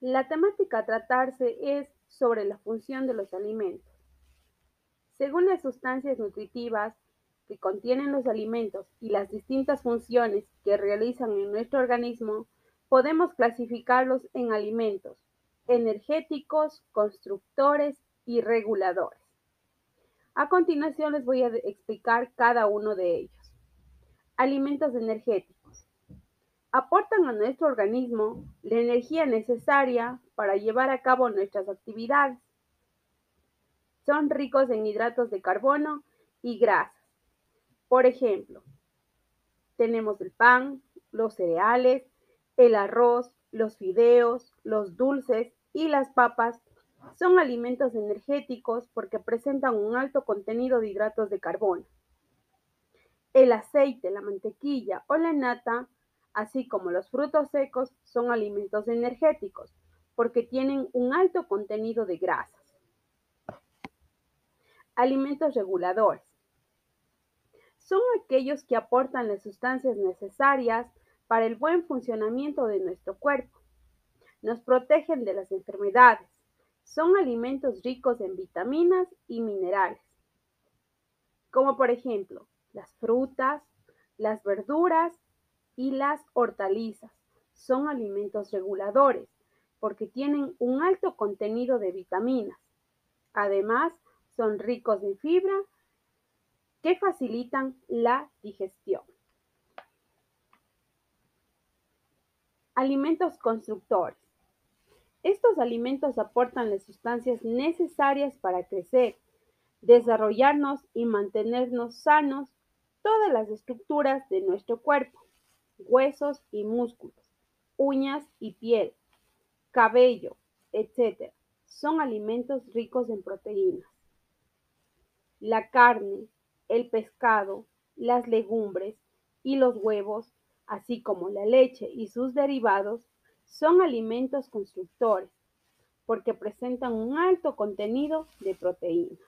La temática a tratarse es sobre la función de los alimentos. Según las sustancias nutritivas que contienen los alimentos y las distintas funciones que realizan en nuestro organismo, podemos clasificarlos en alimentos energéticos, constructores y reguladores. A continuación les voy a explicar cada uno de ellos. Alimentos energéticos. Aportan a nuestro organismo la energía necesaria para llevar a cabo nuestras actividades. Son ricos en hidratos de carbono y grasas. Por ejemplo, tenemos el pan, los cereales, el arroz, los fideos, los dulces y las papas son alimentos energéticos porque presentan un alto contenido de hidratos de carbono. El aceite, la mantequilla o la nata, así como los frutos secos, son alimentos energéticos porque tienen un alto contenido de grasas. Alimentos reguladores. Son aquellos que aportan las sustancias necesarias para el buen funcionamiento de nuestro cuerpo. Nos protegen de las enfermedades, son alimentos ricos en vitaminas y minerales, como por ejemplo las frutas, las verduras y las hortalizas. Son alimentos reguladores porque tienen un alto contenido de vitaminas. Además, son ricos en fibra que facilitan la digestión. Alimentos constructores. Estos alimentos aportan las sustancias necesarias para crecer, desarrollarnos y mantenernos sanos todas las estructuras de nuestro cuerpo, huesos y músculos, uñas y piel, cabello, etc. Son alimentos ricos en proteínas. La carne, el pescado, las legumbres y los huevos, así como la leche y sus derivados, son alimentos constructores porque presentan un alto contenido de proteínas.